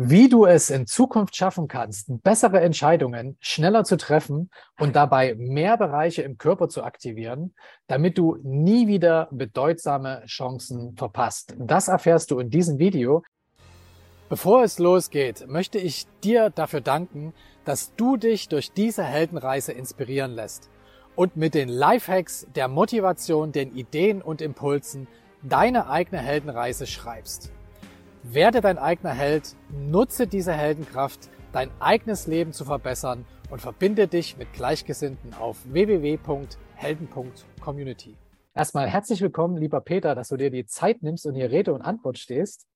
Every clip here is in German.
wie du es in Zukunft schaffen kannst, bessere Entscheidungen schneller zu treffen und dabei mehr Bereiche im Körper zu aktivieren, damit du nie wieder bedeutsame Chancen verpasst. Das erfährst du in diesem Video. Bevor es losgeht, möchte ich dir dafür danken, dass du dich durch diese Heldenreise inspirieren lässt und mit den Lifehacks, der Motivation, den Ideen und Impulsen deine eigene Heldenreise schreibst. Werde dein eigener Held, nutze diese Heldenkraft, dein eigenes Leben zu verbessern und verbinde dich mit Gleichgesinnten auf www.helden.community. Erstmal herzlich willkommen, lieber Peter, dass du dir die Zeit nimmst und hier Rede und Antwort stehst.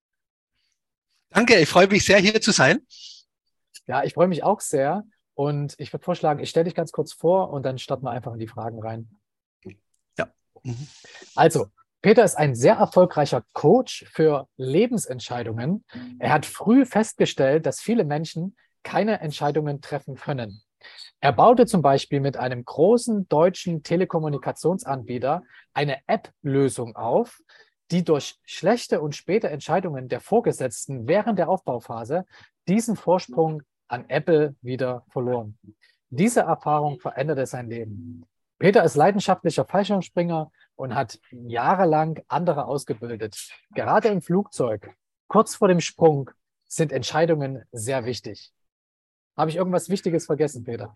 Danke, ich freue mich sehr, hier zu sein. Ja, ich freue mich auch sehr. Und ich würde vorschlagen, ich stelle dich ganz kurz vor und dann starten wir einfach in die Fragen rein. Ja. Mhm. Also, Peter ist ein sehr erfolgreicher Coach für Lebensentscheidungen. Er hat früh festgestellt, dass viele Menschen keine Entscheidungen treffen können. Er baute zum Beispiel mit einem großen deutschen Telekommunikationsanbieter eine App-Lösung auf, die durch schlechte und späte Entscheidungen der Vorgesetzten während der Aufbauphase diesen Vorsprung an Apple wieder verloren. Diese Erfahrung veränderte sein Leben. Peter ist leidenschaftlicher Fallschirmspringer und hat jahrelang andere ausgebildet. Gerade im Flugzeug, kurz vor dem Sprung, sind Entscheidungen sehr wichtig. Habe ich irgendwas Wichtiges vergessen, Peter?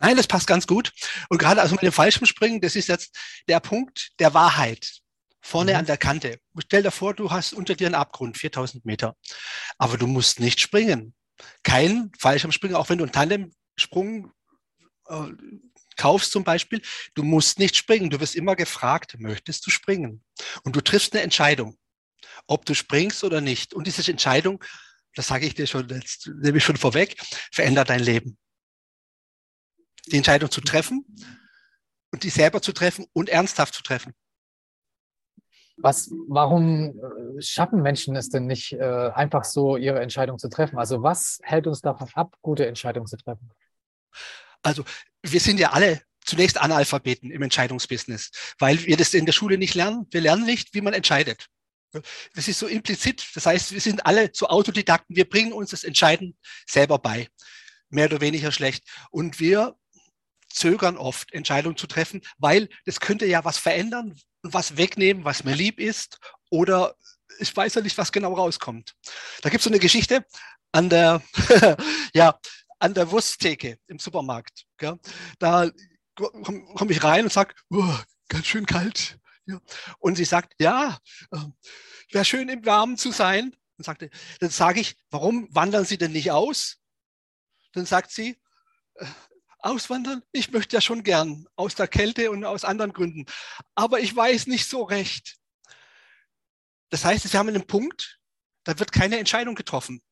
Nein, das passt ganz gut. Und gerade also mit dem Fallschirmspringen, das ist jetzt der Punkt der Wahrheit. Vorne mhm. an der Kante. Stell dir vor, du hast unter dir einen Abgrund, 4000 Meter. Aber du musst nicht springen. Kein Fallschirmspringer, auch wenn du einen Tandemsprung äh, kaufst zum Beispiel, du musst nicht springen. Du wirst immer gefragt, möchtest du springen? Und du triffst eine Entscheidung, ob du springst oder nicht. Und diese Entscheidung, das sage ich dir schon, jetzt nehme ich schon vorweg, verändert dein Leben. Die Entscheidung zu treffen und die selber zu treffen und ernsthaft zu treffen. Was, warum äh, schaffen Menschen es denn nicht, äh, einfach so ihre Entscheidung zu treffen? Also was hält uns davon ab, gute Entscheidungen zu treffen? Also wir sind ja alle zunächst Analphabeten im Entscheidungsbusiness, weil wir das in der Schule nicht lernen. Wir lernen nicht, wie man entscheidet. Das ist so implizit. Das heißt, wir sind alle so Autodidakten. Wir bringen uns das Entscheiden selber bei. Mehr oder weniger schlecht. Und wir zögern oft, Entscheidungen zu treffen, weil das könnte ja was verändern und was wegnehmen, was mir lieb ist. Oder ich weiß ja nicht, was genau rauskommt. Da gibt es so eine Geschichte an der, ja, an der Wursttheke im Supermarkt. Gell? Da komme komm ich rein und sage, oh, ganz schön kalt. Ja. Und sie sagt, ja, äh, wäre schön im Warmen zu sein. Und sagte, dann sage ich, warum wandern Sie denn nicht aus? Dann sagt sie, äh, auswandern? Ich möchte ja schon gern aus der Kälte und aus anderen Gründen. Aber ich weiß nicht so recht. Das heißt, Sie haben einen Punkt, da wird keine Entscheidung getroffen,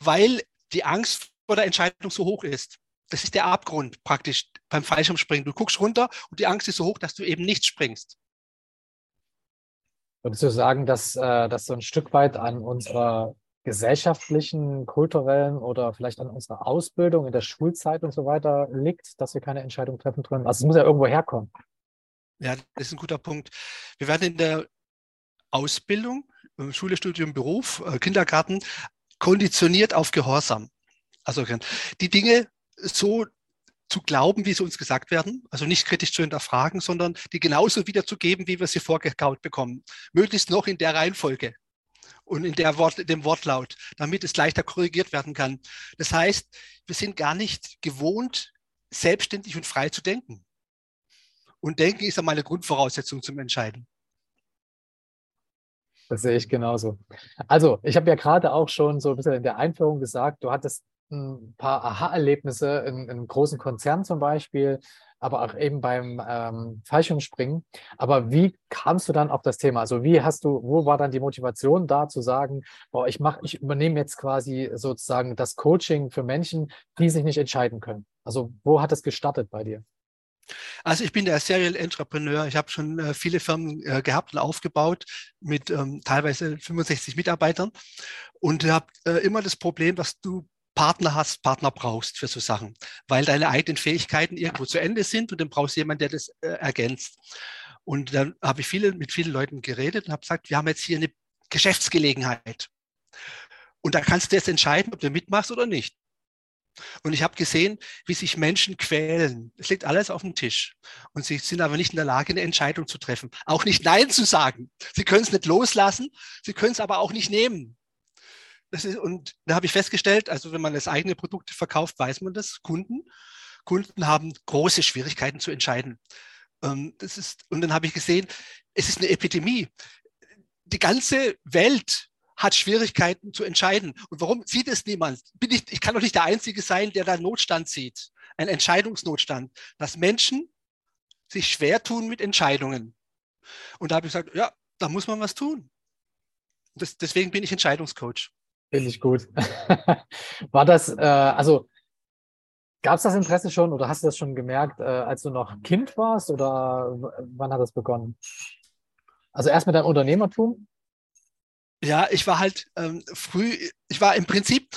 weil die Angst vor der Entscheidung so hoch ist. Das ist der Abgrund praktisch beim Fallschirmspringen. Du guckst runter und die Angst ist so hoch, dass du eben nicht springst. Würdest du sagen, dass äh, das so ein Stück weit an unserer gesellschaftlichen, kulturellen oder vielleicht an unserer Ausbildung in der Schulzeit und so weiter liegt, dass wir keine Entscheidung treffen können? Also es muss ja irgendwo herkommen. Ja, das ist ein guter Punkt. Wir werden in der Ausbildung, Schule, Studium, Beruf, äh, Kindergarten konditioniert auf Gehorsam. Also die Dinge so zu glauben, wie sie uns gesagt werden, also nicht kritisch zu hinterfragen, sondern die genauso wiederzugeben, wie wir sie vorgekaut bekommen. Möglichst noch in der Reihenfolge und in der Wort, dem Wortlaut, damit es leichter korrigiert werden kann. Das heißt, wir sind gar nicht gewohnt, selbstständig und frei zu denken. Und Denken ist einmal eine Grundvoraussetzung zum Entscheiden. Das sehe ich genauso. Also, ich habe ja gerade auch schon so ein bisschen in der Einführung gesagt, du hattest ein paar Aha-Erlebnisse in, in, einem großen Konzern zum Beispiel, aber auch eben beim ähm, Fallschirmspringen. Aber wie kamst du dann auf das Thema? Also wie hast du, wo war dann die Motivation da zu sagen, boah, ich mache, ich übernehme jetzt quasi sozusagen das Coaching für Menschen, die sich nicht entscheiden können? Also wo hat es gestartet bei dir? Also ich bin der Serial Entrepreneur. Ich habe schon äh, viele Firmen äh, gehabt und aufgebaut mit ähm, teilweise 65 Mitarbeitern und habe äh, immer das Problem, dass du Partner hast, Partner brauchst für so Sachen, weil deine eigenen Fähigkeiten irgendwo zu Ende sind und dann brauchst du jemanden, der das äh, ergänzt. Und dann habe ich viele, mit vielen Leuten geredet und habe gesagt, wir haben jetzt hier eine Geschäftsgelegenheit. Und da kannst du jetzt entscheiden, ob du mitmachst oder nicht. Und ich habe gesehen, wie sich Menschen quälen. Es liegt alles auf dem Tisch. Und sie sind aber nicht in der Lage, eine Entscheidung zu treffen. Auch nicht Nein zu sagen. Sie können es nicht loslassen, sie können es aber auch nicht nehmen. Das ist, und da habe ich festgestellt, also wenn man das eigene Produkt verkauft, weiß man das, Kunden. Kunden haben große Schwierigkeiten zu entscheiden. Ähm, das ist, und dann habe ich gesehen, es ist eine Epidemie. Die ganze Welt hat Schwierigkeiten zu entscheiden. Und warum sieht es niemand? Bin ich, ich kann doch nicht der Einzige sein, der da Notstand sieht. Ein Entscheidungsnotstand. Dass Menschen sich schwer tun mit Entscheidungen. Und da habe ich gesagt, ja, da muss man was tun. Das, deswegen bin ich Entscheidungscoach. Finde ich gut. War das, äh, also gab es das Interesse schon oder hast du das schon gemerkt, äh, als du noch Kind warst oder wann hat das begonnen? Also erst mit deinem Unternehmertum? Ja, ich war halt ähm, früh, ich war im Prinzip,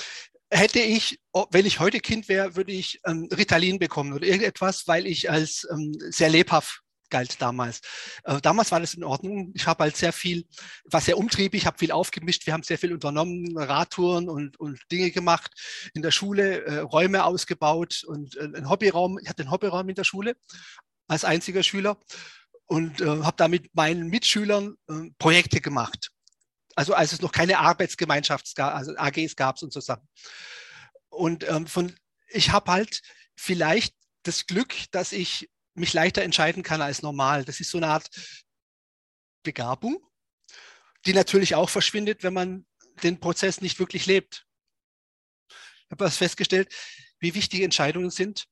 hätte ich, wenn ich heute Kind wäre, würde ich ähm, Ritalin bekommen oder irgendetwas, weil ich als ähm, sehr lebhaft galt damals. Äh, damals war das in Ordnung. Ich habe halt sehr viel, war sehr umtriebig, habe viel aufgemischt. Wir haben sehr viel unternommen, Radtouren und, und Dinge gemacht. In der Schule äh, Räume ausgebaut und äh, einen Hobbyraum. Ich hatte einen Hobbyraum in der Schule als einziger Schüler und äh, habe da mit meinen Mitschülern äh, Projekte gemacht also als es noch keine Arbeitsgemeinschaft also AGs gab es und so Sachen. Und ähm, von, ich habe halt vielleicht das Glück, dass ich mich leichter entscheiden kann als normal. Das ist so eine Art Begabung, die natürlich auch verschwindet, wenn man den Prozess nicht wirklich lebt. Ich habe was festgestellt, wie wichtig Entscheidungen sind.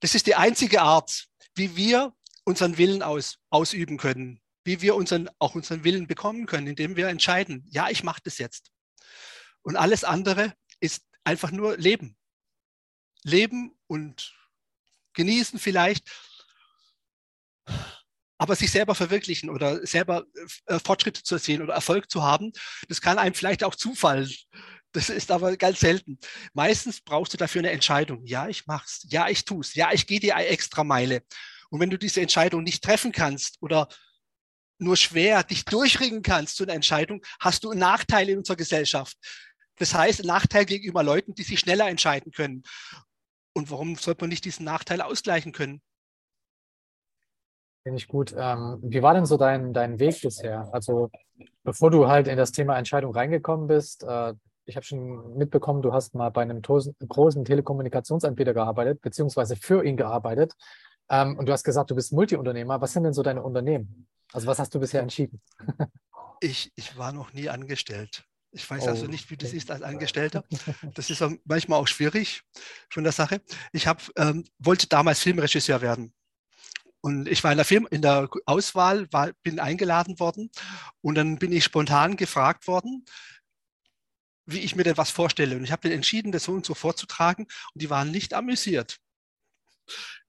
Das ist die einzige Art, wie wir unseren Willen aus, ausüben können wie wir unseren, auch unseren Willen bekommen können, indem wir entscheiden, ja, ich mache das jetzt. Und alles andere ist einfach nur Leben. Leben und genießen vielleicht, aber sich selber verwirklichen oder selber äh, Fortschritte zu erzielen oder Erfolg zu haben, das kann einem vielleicht auch zufallen. Das ist aber ganz selten. Meistens brauchst du dafür eine Entscheidung. Ja, ich mach's. Ja, ich tu's. Ja, ich gehe die extra Meile. Und wenn du diese Entscheidung nicht treffen kannst oder nur schwer dich durchringen kannst zu einer Entscheidung, hast du einen Nachteil in unserer Gesellschaft. Das heißt, einen Nachteil gegenüber Leuten, die sich schneller entscheiden können. Und warum sollte man nicht diesen Nachteil ausgleichen können? Finde ich gut. Ähm, wie war denn so dein, dein Weg bisher? Also, bevor du halt in das Thema Entscheidung reingekommen bist, äh, ich habe schon mitbekommen, du hast mal bei einem großen Telekommunikationsanbieter gearbeitet, beziehungsweise für ihn gearbeitet. Ähm, und du hast gesagt, du bist Multiunternehmer. Was sind denn so deine Unternehmen? Also was hast du bisher entschieden? ich, ich war noch nie angestellt. Ich weiß also oh, nicht, wie das ist als Angestellter. Das ist manchmal auch schwierig von der Sache. Ich hab, ähm, wollte damals Filmregisseur werden. Und ich war in der, Film, in der Auswahl, war, bin eingeladen worden und dann bin ich spontan gefragt worden, wie ich mir denn was vorstelle. Und ich habe dann entschieden, das so und so vorzutragen und die waren nicht amüsiert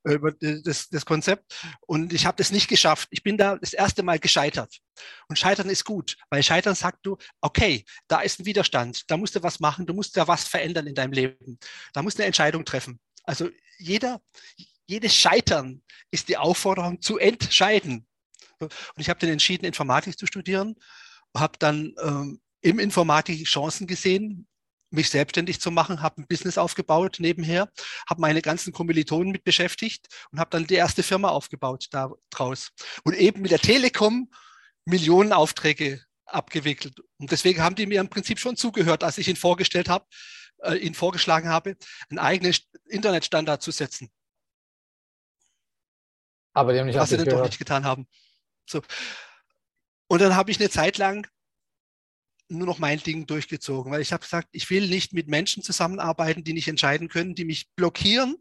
über das, das Konzept. Und ich habe das nicht geschafft. Ich bin da das erste Mal gescheitert. Und Scheitern ist gut, weil Scheitern sagt du, okay, da ist ein Widerstand, da musst du was machen, du musst da was verändern in deinem Leben. Da musst du eine Entscheidung treffen. Also jeder, jedes Scheitern ist die Aufforderung zu entscheiden. Und ich habe dann entschieden, Informatik zu studieren, habe dann ähm, im Informatik Chancen gesehen, mich selbstständig zu machen, habe ein Business aufgebaut nebenher, habe meine ganzen Kommilitonen mit beschäftigt und habe dann die erste Firma aufgebaut da draus. Und eben mit der Telekom Millionen Aufträge abgewickelt. Und deswegen haben die mir im Prinzip schon zugehört, als ich ihnen vorgestellt habe, äh, ihnen vorgeschlagen habe, einen eigenen Internetstandard zu setzen. Aber die haben nicht Was sie dann doch nicht getan haben. So. Und dann habe ich eine Zeit lang nur noch mein Ding durchgezogen, weil ich habe gesagt, ich will nicht mit Menschen zusammenarbeiten, die nicht entscheiden können, die mich blockieren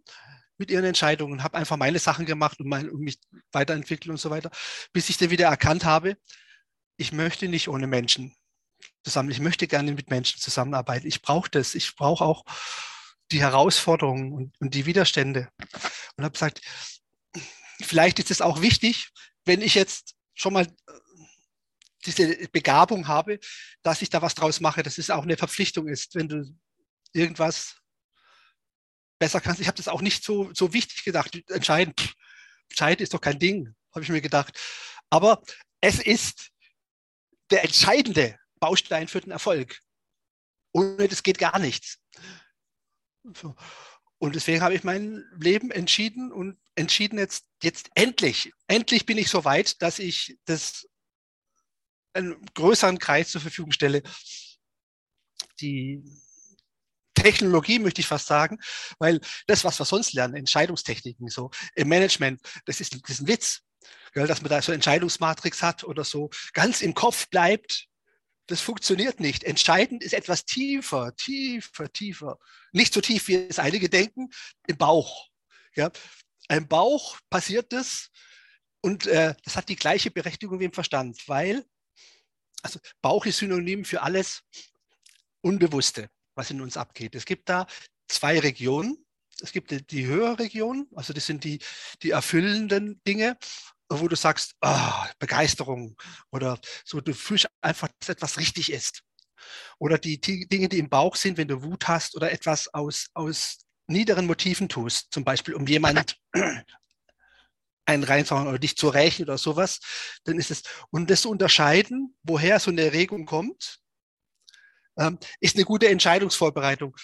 mit ihren Entscheidungen, habe einfach meine Sachen gemacht und, mein, und mich weiterentwickelt und so weiter, bis ich dann wieder erkannt habe, ich möchte nicht ohne Menschen zusammen, ich möchte gerne mit Menschen zusammenarbeiten. Ich brauche das, ich brauche auch die Herausforderungen und, und die Widerstände. Und habe gesagt, vielleicht ist es auch wichtig, wenn ich jetzt schon mal diese Begabung habe, dass ich da was draus mache, dass es auch eine Verpflichtung ist, wenn du irgendwas besser kannst. Ich habe das auch nicht so, so wichtig gedacht. Entscheiden, pff, entscheiden ist doch kein Ding, habe ich mir gedacht. Aber es ist der entscheidende Baustein für den Erfolg. Ohne das geht gar nichts. Und deswegen habe ich mein Leben entschieden und entschieden jetzt, jetzt endlich, endlich bin ich so weit, dass ich das einen größeren Kreis zur Verfügung stelle. Die Technologie, möchte ich fast sagen, weil das, was wir sonst lernen, Entscheidungstechniken, so im Management, das ist, das ist ein Witz. Gell, dass man da so Entscheidungsmatrix hat oder so ganz im Kopf bleibt, das funktioniert nicht. Entscheidend ist etwas tiefer, tiefer, tiefer. Nicht so tief, wie es einige denken, im Bauch. Ja. Im Bauch passiert das und äh, das hat die gleiche Berechtigung wie im Verstand, weil also Bauch ist synonym für alles Unbewusste was in uns abgeht. Es gibt da zwei Regionen. Es gibt die, höhere Region, also das sind die, die erfüllenden Dinge, wo du sagst, oh, Begeisterung oder so, du fühlst einfach, dass etwas richtig ist. Oder die, die Dinge, die im Bauch sind, wenn du Wut hast oder etwas aus, aus niederen Motiven tust, zum Beispiel um jemand einen reinzuhauen oder dich zu rächen oder sowas, dann ist es, und das zu unterscheiden, woher so eine Erregung kommt, ähm, ist eine gute Entscheidungsvorbereitung.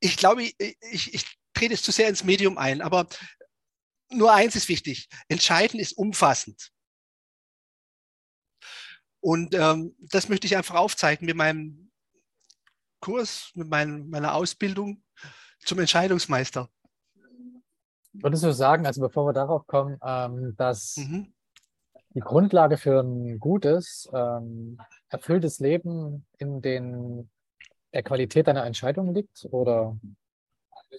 Ich glaube, ich, ich, ich trete es zu sehr ins Medium ein, aber nur eins ist wichtig. Entscheiden ist umfassend. Und ähm, das möchte ich einfach aufzeigen mit meinem Kurs, mit mein, meiner Ausbildung zum Entscheidungsmeister. Würdest du sagen, also bevor wir darauf kommen, ähm, dass mhm. die Grundlage für ein gutes, ähm, erfülltes Leben in den der Qualität deiner Entscheidung liegt oder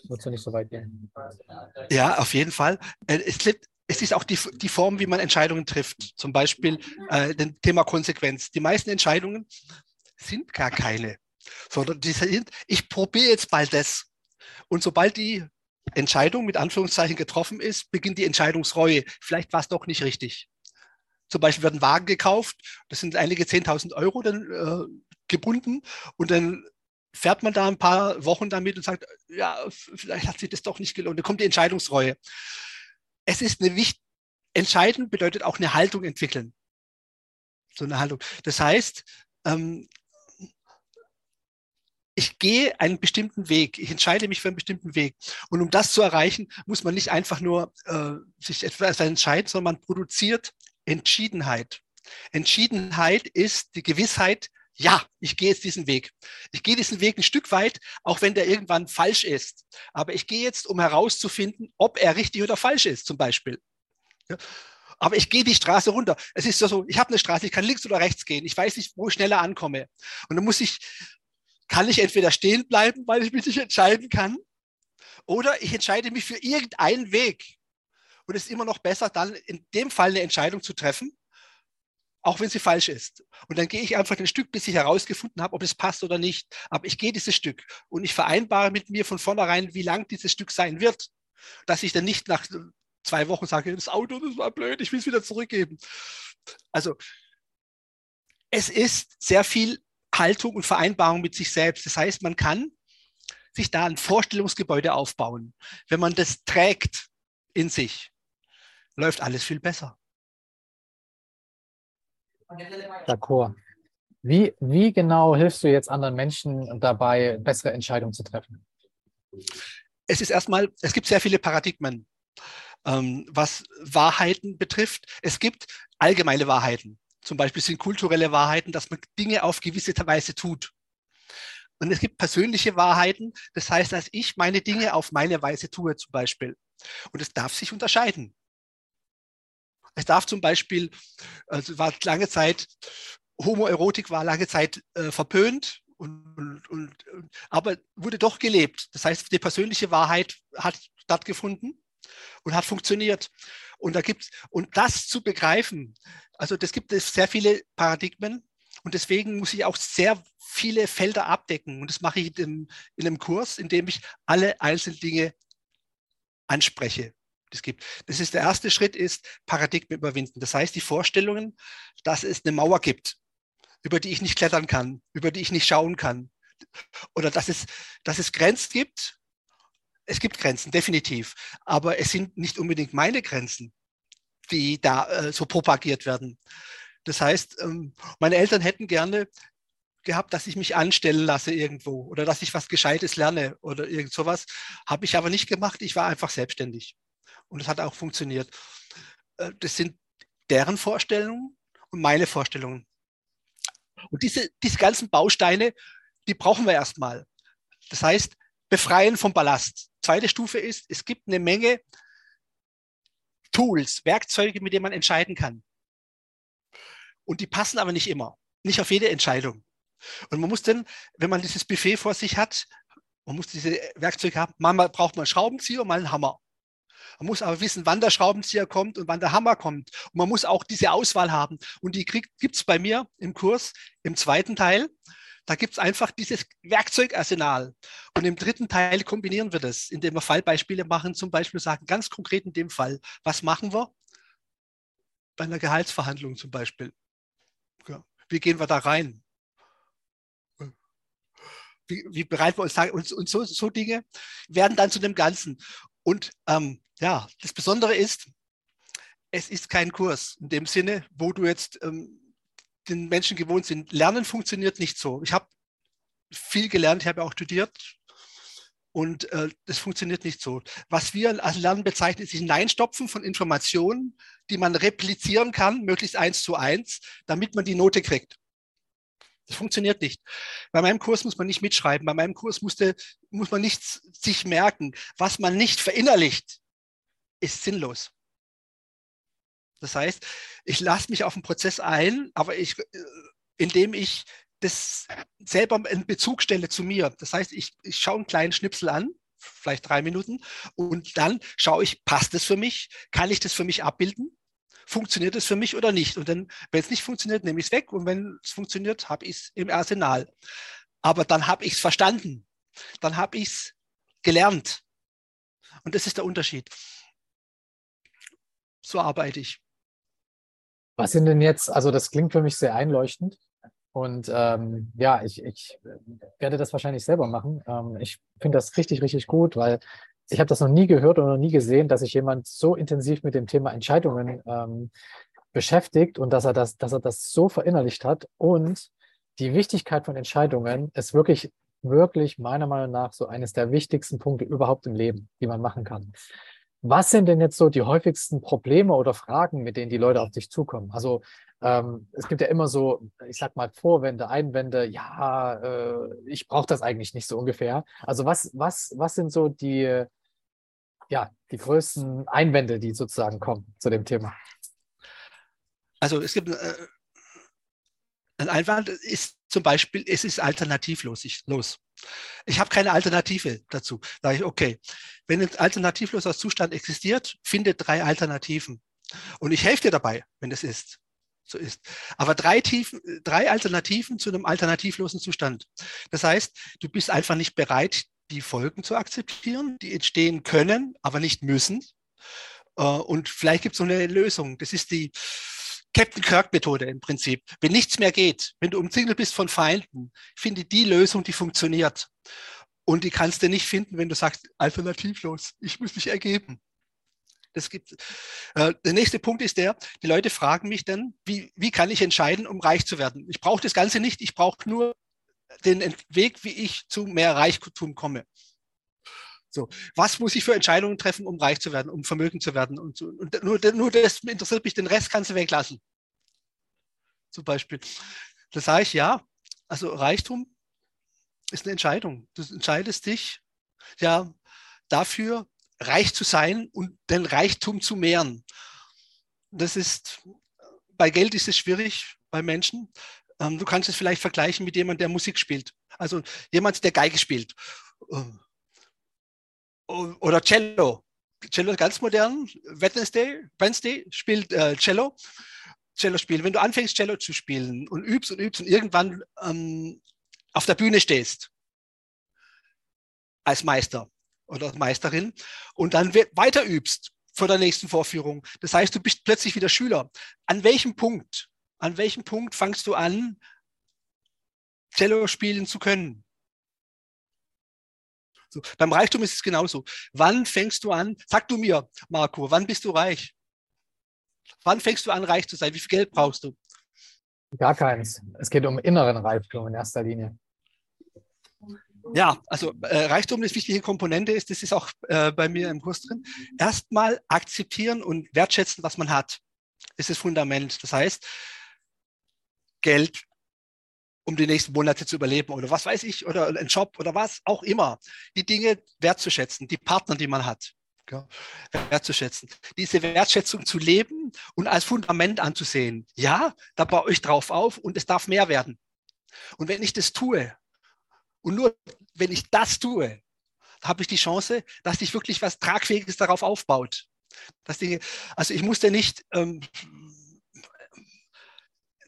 würdest du nicht so weit gehen? Ja, auf jeden Fall. Äh, es, liegt, es ist auch die, die Form, wie man Entscheidungen trifft. Zum Beispiel äh, das Thema Konsequenz. Die meisten Entscheidungen sind gar keine, sondern die sind, ich probiere jetzt mal das. Und sobald die Entscheidung mit Anführungszeichen getroffen ist, beginnt die Entscheidungsreue. Vielleicht war es doch nicht richtig. Zum Beispiel wird ein Wagen gekauft, das sind einige 10.000 Euro dann äh, gebunden und dann fährt man da ein paar Wochen damit und sagt, ja, vielleicht hat sich das doch nicht gelohnt. Da kommt die Entscheidungsreue. Es ist eine wichtige, entscheidend bedeutet auch eine Haltung entwickeln. So eine Haltung. Das heißt, ähm, ich gehe einen bestimmten Weg, ich entscheide mich für einen bestimmten Weg. Und um das zu erreichen, muss man nicht einfach nur äh, sich etwas entscheiden, sondern man produziert Entschiedenheit. Entschiedenheit ist die Gewissheit, ja, ich gehe jetzt diesen Weg. Ich gehe diesen Weg ein Stück weit, auch wenn der irgendwann falsch ist. Aber ich gehe jetzt, um herauszufinden, ob er richtig oder falsch ist, zum Beispiel. Ja. Aber ich gehe die Straße runter. Es ist so, ich habe eine Straße, ich kann links oder rechts gehen. Ich weiß nicht, wo ich schneller ankomme. Und dann muss ich, kann ich entweder stehen bleiben, weil ich mich nicht entscheiden kann, oder ich entscheide mich für irgendeinen Weg. Und es ist immer noch besser, dann in dem Fall eine Entscheidung zu treffen, auch wenn sie falsch ist. Und dann gehe ich einfach ein Stück, bis ich herausgefunden habe, ob es passt oder nicht. Aber ich gehe dieses Stück und ich vereinbare mit mir von vornherein, wie lang dieses Stück sein wird. Dass ich dann nicht nach zwei Wochen sage, das Auto, das war blöd, ich will es wieder zurückgeben. Also es ist sehr viel Haltung und Vereinbarung mit sich selbst. Das heißt, man kann sich da ein Vorstellungsgebäude aufbauen. Wenn man das trägt in sich, läuft alles viel besser. D'accord. Wie, wie genau hilfst du jetzt anderen Menschen dabei, bessere Entscheidungen zu treffen? Es ist erstmal, es gibt sehr viele Paradigmen, ähm, was Wahrheiten betrifft. Es gibt allgemeine Wahrheiten. Zum Beispiel sind kulturelle Wahrheiten, dass man Dinge auf gewisse Weise tut. Und es gibt persönliche Wahrheiten, das heißt, dass ich meine Dinge auf meine Weise tue, zum Beispiel. Und es darf sich unterscheiden. Es darf zum Beispiel, also war lange Zeit, Homoerotik war lange Zeit äh, verpönt, und, und, und, aber wurde doch gelebt. Das heißt, die persönliche Wahrheit hat stattgefunden und hat funktioniert. Und da gibt's, und das zu begreifen, also das gibt es sehr viele Paradigmen und deswegen muss ich auch sehr viele Felder abdecken. Und das mache ich in, in einem Kurs, in dem ich alle einzelnen Dinge anspreche es gibt. Das ist der erste Schritt, ist Paradigmen überwinden. Das heißt, die Vorstellungen, dass es eine Mauer gibt, über die ich nicht klettern kann, über die ich nicht schauen kann. Oder dass es, dass es Grenzen gibt. Es gibt Grenzen, definitiv. Aber es sind nicht unbedingt meine Grenzen, die da äh, so propagiert werden. Das heißt, ähm, meine Eltern hätten gerne gehabt, dass ich mich anstellen lasse irgendwo oder dass ich was Gescheites lerne oder irgend sowas. Habe ich aber nicht gemacht. Ich war einfach selbstständig. Und es hat auch funktioniert. Äh, das sind deren Vorstellungen und meine Vorstellungen. Und diese, diese ganzen Bausteine, die brauchen wir erstmal. Das heißt, befreien vom Ballast. Zweite Stufe ist, es gibt eine Menge Tools, Werkzeuge, mit denen man entscheiden kann. Und die passen aber nicht immer, nicht auf jede Entscheidung. Und man muss dann, wenn man dieses Buffet vor sich hat, man muss diese Werkzeuge haben, manchmal braucht man einen Schraubenzieher mal einen Hammer. Man muss aber wissen, wann der Schraubenzieher kommt und wann der Hammer kommt. Und man muss auch diese Auswahl haben. Und die gibt es bei mir im Kurs im zweiten Teil. Da gibt es einfach dieses Werkzeugarsenal. Und im dritten Teil kombinieren wir das, indem wir Fallbeispiele machen, zum Beispiel sagen, ganz konkret in dem Fall, was machen wir? Bei einer Gehaltsverhandlung zum Beispiel. Wie gehen wir da rein? Wie, wie bereiten wir uns? Und, und so, so Dinge werden dann zu dem Ganzen. Und ähm, ja, das Besondere ist, es ist kein Kurs in dem Sinne, wo du jetzt ähm, den Menschen gewohnt sind. Lernen funktioniert nicht so. Ich habe viel gelernt, ich habe auch studiert und äh, das funktioniert nicht so. Was wir als Lernen bezeichnen, ist Hineinstopfen von Informationen, die man replizieren kann, möglichst eins zu eins, damit man die Note kriegt. Das funktioniert nicht. Bei meinem Kurs muss man nicht mitschreiben. Bei meinem Kurs musste, muss man nichts sich merken. Was man nicht verinnerlicht, ist sinnlos. Das heißt, ich lasse mich auf den Prozess ein, aber ich, äh, indem ich das selber in Bezug stelle zu mir. Das heißt, ich, ich schaue einen kleinen Schnipsel an, vielleicht drei Minuten, und dann schaue ich, passt es für mich? Kann ich das für mich abbilden? Funktioniert es für mich oder nicht? Und wenn es nicht funktioniert, nehme ich es weg. Und wenn es funktioniert, habe ich es im Arsenal. Aber dann habe ich es verstanden. Dann habe ich es gelernt. Und das ist der Unterschied. So arbeite ich. Was sind denn jetzt, also das klingt für mich sehr einleuchtend. Und ähm, ja, ich, ich werde das wahrscheinlich selber machen. Ähm, ich finde das richtig, richtig gut, weil ich habe das noch nie gehört und noch nie gesehen, dass sich jemand so intensiv mit dem Thema Entscheidungen ähm, beschäftigt und dass er das, dass er das so verinnerlicht hat. Und die Wichtigkeit von Entscheidungen ist wirklich, wirklich meiner Meinung nach so eines der wichtigsten Punkte überhaupt im Leben, die man machen kann. Was sind denn jetzt so die häufigsten Probleme oder Fragen, mit denen die Leute auf dich zukommen? Also ähm, es gibt ja immer so, ich sag mal, Vorwände, Einwände, ja, äh, ich brauche das eigentlich nicht so ungefähr. Also was, was, was sind so die, ja, die größten Einwände, die sozusagen kommen zu dem Thema? Also es gibt äh, ein Einwand ist zum Beispiel, es ist alternativlos. Ich, los. Ich habe keine Alternative dazu. Da sage ich, okay, wenn ein alternativloser Zustand existiert, finde drei Alternativen. Und ich helfe dir dabei, wenn das ist. So ist. Aber drei, Tiefen, drei Alternativen zu einem alternativlosen Zustand. Das heißt, du bist einfach nicht bereit, die Folgen zu akzeptieren, die entstehen können, aber nicht müssen. Äh, und vielleicht gibt es noch eine Lösung. Das ist die Captain Kirk-Methode im Prinzip. Wenn nichts mehr geht, wenn du umzingelt bist von Feinden, finde die Lösung, die funktioniert. Und die kannst du nicht finden, wenn du sagst, alternativlos, ich muss mich ergeben. Das gibt, äh, der nächste Punkt ist der, die Leute fragen mich dann, wie, wie kann ich entscheiden, um reich zu werden? Ich brauche das Ganze nicht, ich brauche nur den Weg, wie ich zu mehr Reichtum komme. So, was muss ich für Entscheidungen treffen, um reich zu werden, um vermögend zu werden? Und, so, und nur, nur das interessiert mich, den Rest kannst du weglassen. Zum Beispiel. Da sage ich, ja, also Reichtum ist eine Entscheidung. Du entscheidest dich ja dafür, reich zu sein und den Reichtum zu mehren. Das ist, bei Geld ist es schwierig, bei Menschen. Ähm, du kannst es vielleicht vergleichen mit jemandem, der Musik spielt. Also jemand, der Geige spielt oder Cello. Cello ganz modern. Wednesday, Wednesday spielt äh, Cello. Cello spielen. Wenn du anfängst, Cello zu spielen und übst und übst und irgendwann ähm, auf der Bühne stehst als Meister oder Meisterin und dann weiter übst vor der nächsten Vorführung. Das heißt, du bist plötzlich wieder Schüler. An welchem Punkt, an welchem Punkt fangst du an, Cello spielen zu können? So, beim Reichtum ist es genauso. Wann fängst du an? Sag du mir, Marco, wann bist du reich? Wann fängst du an, reich zu sein? Wie viel Geld brauchst du? Gar keins. Es geht um inneren Reichtum in erster Linie. Ja, also äh, Reichtum ist wichtige Komponente ist, das ist auch äh, bei mir im Kurs drin. Erstmal akzeptieren und wertschätzen, was man hat. Das ist das Fundament. Das heißt, Geld, um die nächsten Monate zu überleben oder was weiß ich, oder ein Job oder was auch immer. Die Dinge wertzuschätzen, die Partner, die man hat, ja, wertzuschätzen. Diese Wertschätzung zu leben und als Fundament anzusehen. Ja, da baue ich drauf auf und es darf mehr werden. Und wenn ich das tue, und nur wenn ich das tue, habe ich die Chance, dass sich wirklich was Tragfähiges darauf aufbaut. Das Dinge, also ich musste nicht ähm,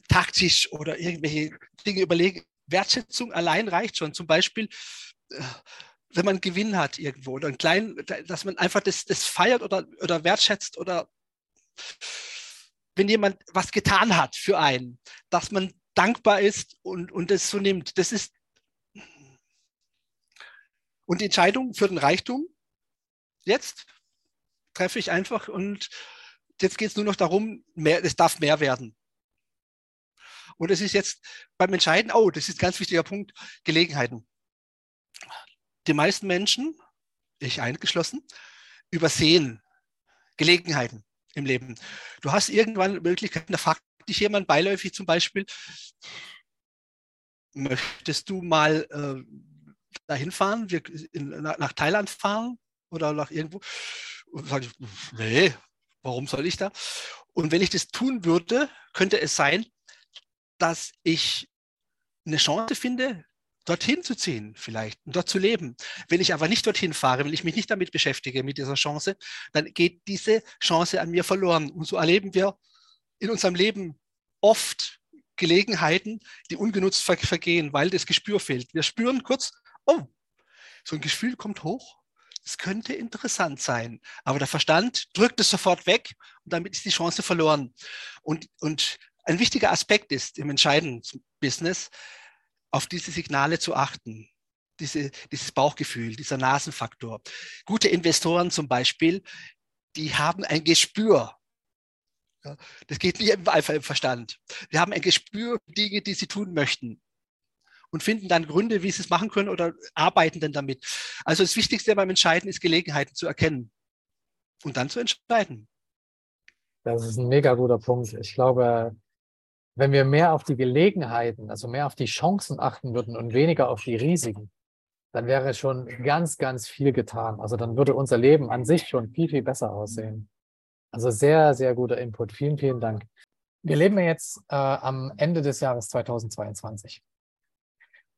taktisch oder irgendwelche Dinge überlegen. Wertschätzung allein reicht schon. Zum Beispiel, äh, wenn man Gewinn hat irgendwo oder einen kleinen, dass man einfach das, das feiert oder, oder wertschätzt oder wenn jemand was getan hat für einen, dass man dankbar ist und, und das so nimmt. Das ist und die Entscheidung für den Reichtum, jetzt treffe ich einfach und jetzt geht es nur noch darum, mehr, es darf mehr werden. Und es ist jetzt beim Entscheiden, oh, das ist ein ganz wichtiger Punkt, Gelegenheiten. Die meisten Menschen, ich eingeschlossen, übersehen Gelegenheiten im Leben. Du hast irgendwann Möglichkeiten, da fragt dich jemand beiläufig zum Beispiel, möchtest du mal äh, dahin fahren, wir in, nach Thailand fahren oder nach irgendwo. Und sage ich, nee, warum soll ich da? Und wenn ich das tun würde, könnte es sein, dass ich eine Chance finde, dorthin zu ziehen vielleicht und dort zu leben. Wenn ich aber nicht dorthin fahre, wenn ich mich nicht damit beschäftige, mit dieser Chance, dann geht diese Chance an mir verloren. Und so erleben wir in unserem Leben oft Gelegenheiten, die ungenutzt vergehen, weil das Gespür fehlt. Wir spüren kurz, oh, so ein Gefühl kommt hoch, es könnte interessant sein. Aber der Verstand drückt es sofort weg und damit ist die Chance verloren. Und, und ein wichtiger Aspekt ist im entscheidenden Business, auf diese Signale zu achten. Diese, dieses Bauchgefühl, dieser Nasenfaktor. Gute Investoren zum Beispiel, die haben ein Gespür. das geht nicht einfach im Verstand. Wir haben ein Gespür Dinge, die sie tun möchten und finden dann Gründe, wie sie es machen können oder arbeiten dann damit. Also das Wichtigste beim Entscheiden ist, Gelegenheiten zu erkennen und dann zu entscheiden. Das ist ein mega guter Punkt. Ich glaube, wenn wir mehr auf die Gelegenheiten, also mehr auf die Chancen achten würden und weniger auf die Risiken, dann wäre schon ganz, ganz viel getan. Also dann würde unser Leben an sich schon viel, viel besser aussehen. Also sehr, sehr guter Input. Vielen, vielen Dank. Wir leben jetzt äh, am Ende des Jahres 2022.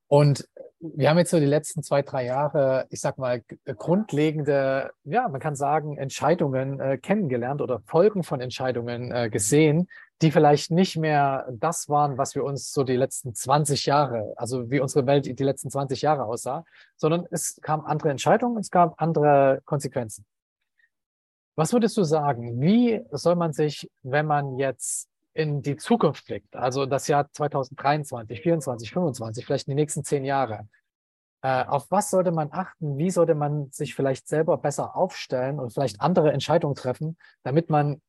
Und wir haben jetzt so die letzten zwei, drei Jahre, ich sag mal, grundlegende, ja, man kann sagen, Entscheidungen äh, kennengelernt oder Folgen von Entscheidungen äh, gesehen, die vielleicht nicht mehr das waren, was wir uns so die letzten 20 Jahre, also wie unsere Welt die letzten 20 Jahre aussah, sondern es kamen andere Entscheidungen, es gab andere Konsequenzen. Was würdest du sagen? Wie soll man sich, wenn man jetzt in die Zukunft blickt, also das Jahr 2023, 2024, 2025, vielleicht in die nächsten zehn Jahre, äh, auf was sollte man achten? Wie sollte man sich vielleicht selber besser aufstellen und vielleicht andere Entscheidungen treffen, damit man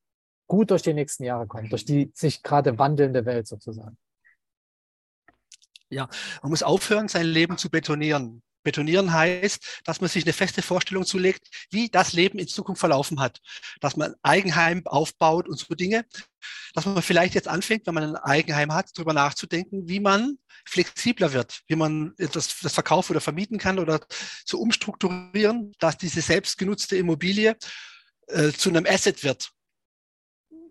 gut durch die nächsten Jahre kommt, durch die sich gerade wandelnde Welt sozusagen? Ja, man muss aufhören, sein Leben zu betonieren. Betonieren heißt, dass man sich eine feste Vorstellung zulegt, wie das Leben in Zukunft verlaufen hat. Dass man Eigenheim aufbaut und so Dinge. Dass man vielleicht jetzt anfängt, wenn man ein Eigenheim hat, darüber nachzudenken, wie man flexibler wird, wie man das, das verkaufen oder vermieten kann oder zu umstrukturieren, dass diese selbstgenutzte Immobilie äh, zu einem Asset wird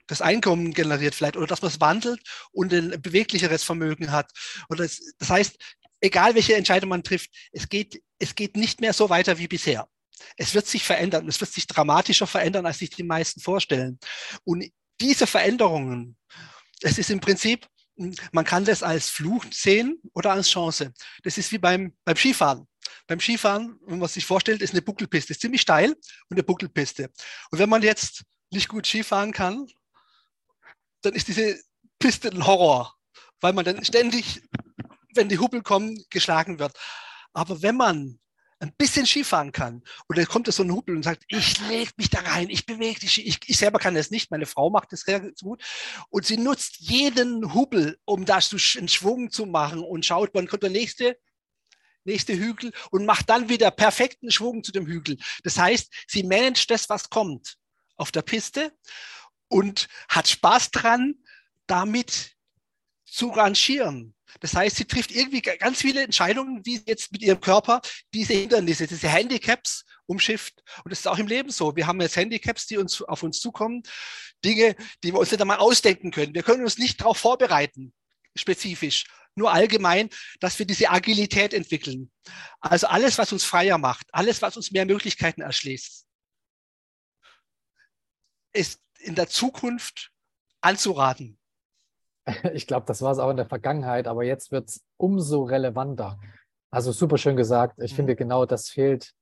das Einkommen generiert vielleicht oder dass man es wandelt und ein beweglicheres Vermögen hat. Oder das, das heißt, egal welche Entscheidung man trifft, es geht, es geht nicht mehr so weiter wie bisher. Es wird sich verändern. Es wird sich dramatischer verändern, als sich die meisten vorstellen. Und diese Veränderungen, es ist im Prinzip, man kann das als Fluch sehen oder als Chance. Das ist wie beim, beim Skifahren. Beim Skifahren, wenn man sich vorstellt, ist eine Buckelpiste, ist ziemlich steil und eine Buckelpiste. Und wenn man jetzt nicht gut Skifahren kann, dann ist diese Piste ein Horror, weil man dann ständig wenn die Hubbel kommen, geschlagen wird. Aber wenn man ein bisschen Skifahren kann und dann kommt da so ein Hubbel und sagt, ich leg mich da rein, ich bewege dich, ich, ich selber kann das nicht, meine Frau macht das sehr gut und sie nutzt jeden Hubbel, um da einen Schwung zu machen und schaut, wann kommt der nächste nächste Hügel und macht dann wieder perfekten Schwung zu dem Hügel. Das heißt, sie managt das, was kommt auf der Piste und hat Spaß dran, damit zu rangieren. Das heißt, sie trifft irgendwie ganz viele Entscheidungen, wie sie jetzt mit ihrem Körper diese Hindernisse, diese Handicaps umschifft. Und das ist auch im Leben so. Wir haben jetzt Handicaps, die uns auf uns zukommen, Dinge, die wir uns nicht einmal ausdenken können. Wir können uns nicht darauf vorbereiten, spezifisch. Nur allgemein, dass wir diese Agilität entwickeln. Also alles, was uns freier macht, alles, was uns mehr Möglichkeiten erschließt, ist in der Zukunft anzuraten. Ich glaube, das war es auch in der Vergangenheit, aber jetzt wird es umso relevanter. Also super schön gesagt. Ich mhm. finde, genau das fehlt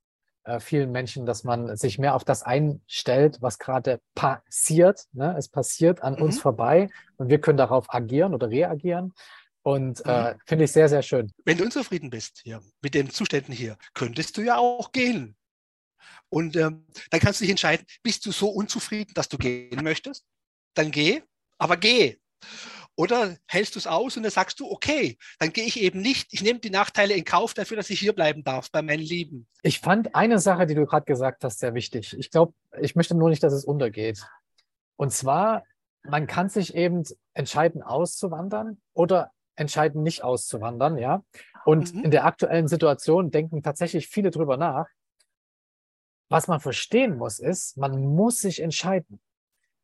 äh, vielen Menschen, dass man sich mehr auf das einstellt, was gerade passiert. Ne? Es passiert an mhm. uns vorbei und wir können darauf agieren oder reagieren. Und äh, mhm. finde ich sehr, sehr schön. Wenn du unzufrieden bist hier mit den Zuständen hier, könntest du ja auch gehen. Und ähm, dann kannst du dich entscheiden, bist du so unzufrieden, dass du gehen möchtest? Dann geh, aber geh. Oder hältst du es aus und dann sagst du, okay, dann gehe ich eben nicht. Ich nehme die Nachteile in Kauf dafür, dass ich hier bleiben darf bei meinen Lieben. Ich fand eine Sache, die du gerade gesagt hast, sehr wichtig. Ich glaube, ich möchte nur nicht, dass es untergeht. Und zwar, man kann sich eben entscheiden, auszuwandern oder entscheiden, nicht auszuwandern, ja. Und mhm. in der aktuellen Situation denken tatsächlich viele drüber nach. Was man verstehen muss, ist, man muss sich entscheiden.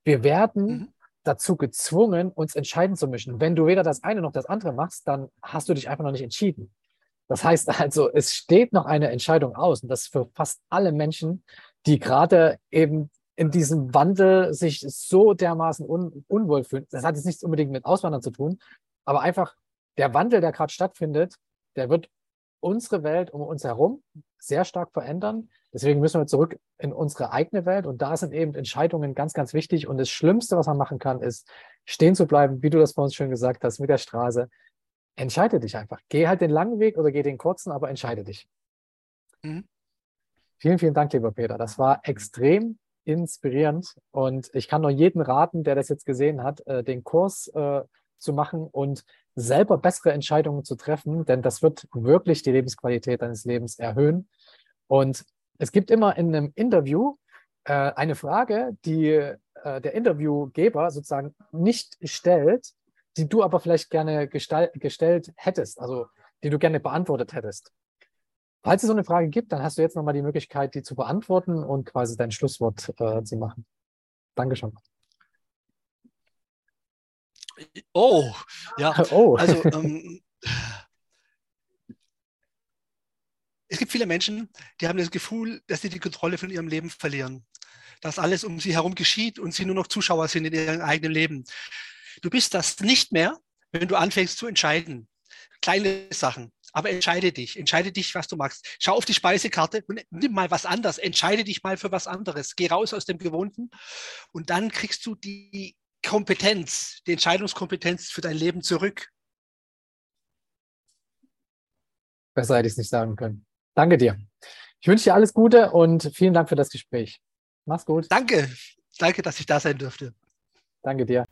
Wir werden mhm dazu gezwungen, uns entscheiden zu müssen. Wenn du weder das eine noch das andere machst, dann hast du dich einfach noch nicht entschieden. Das heißt also, es steht noch eine Entscheidung aus und das für fast alle Menschen, die gerade eben in diesem Wandel sich so dermaßen un unwohl fühlen. Das hat jetzt nichts unbedingt mit Auswandern zu tun, aber einfach der Wandel, der gerade stattfindet, der wird unsere Welt um uns herum sehr stark verändern. Deswegen müssen wir zurück in unsere eigene Welt und da sind eben Entscheidungen ganz, ganz wichtig. Und das Schlimmste, was man machen kann, ist stehen zu bleiben, wie du das vor uns schön gesagt hast, mit der Straße. Entscheide dich einfach. Geh halt den langen Weg oder geh den kurzen, aber entscheide dich. Mhm. Vielen, vielen Dank, lieber Peter. Das war extrem inspirierend und ich kann nur jeden raten, der das jetzt gesehen hat, äh, den Kurs äh, zu machen und selber bessere Entscheidungen zu treffen, denn das wird wirklich die Lebensqualität deines Lebens erhöhen. Und es gibt immer in einem Interview äh, eine Frage, die äh, der Interviewgeber sozusagen nicht stellt, die du aber vielleicht gerne gestellt hättest, also die du gerne beantwortet hättest. Falls es so eine Frage gibt, dann hast du jetzt nochmal die Möglichkeit, die zu beantworten und quasi dein Schlusswort äh, zu machen. Dankeschön. Oh, ja. Oh. Also ähm, es gibt viele Menschen, die haben das Gefühl, dass sie die Kontrolle von ihrem Leben verlieren. Dass alles um sie herum geschieht und sie nur noch Zuschauer sind in ihrem eigenen Leben. Du bist das nicht mehr, wenn du anfängst zu entscheiden. Kleine Sachen. Aber entscheide dich. Entscheide dich, was du machst. Schau auf die Speisekarte und nimm mal was anderes. Entscheide dich mal für was anderes. Geh raus aus dem Gewohnten und dann kriegst du die Kompetenz, die Entscheidungskompetenz für dein Leben zurück. Besser hätte ich es nicht sagen können. Danke dir. Ich wünsche dir alles Gute und vielen Dank für das Gespräch. Mach's gut. Danke. Danke, dass ich da sein durfte. Danke dir.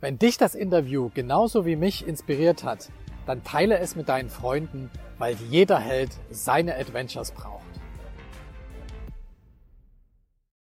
Wenn dich das Interview genauso wie mich inspiriert hat, dann teile es mit deinen Freunden, weil jeder Held seine Adventures braucht.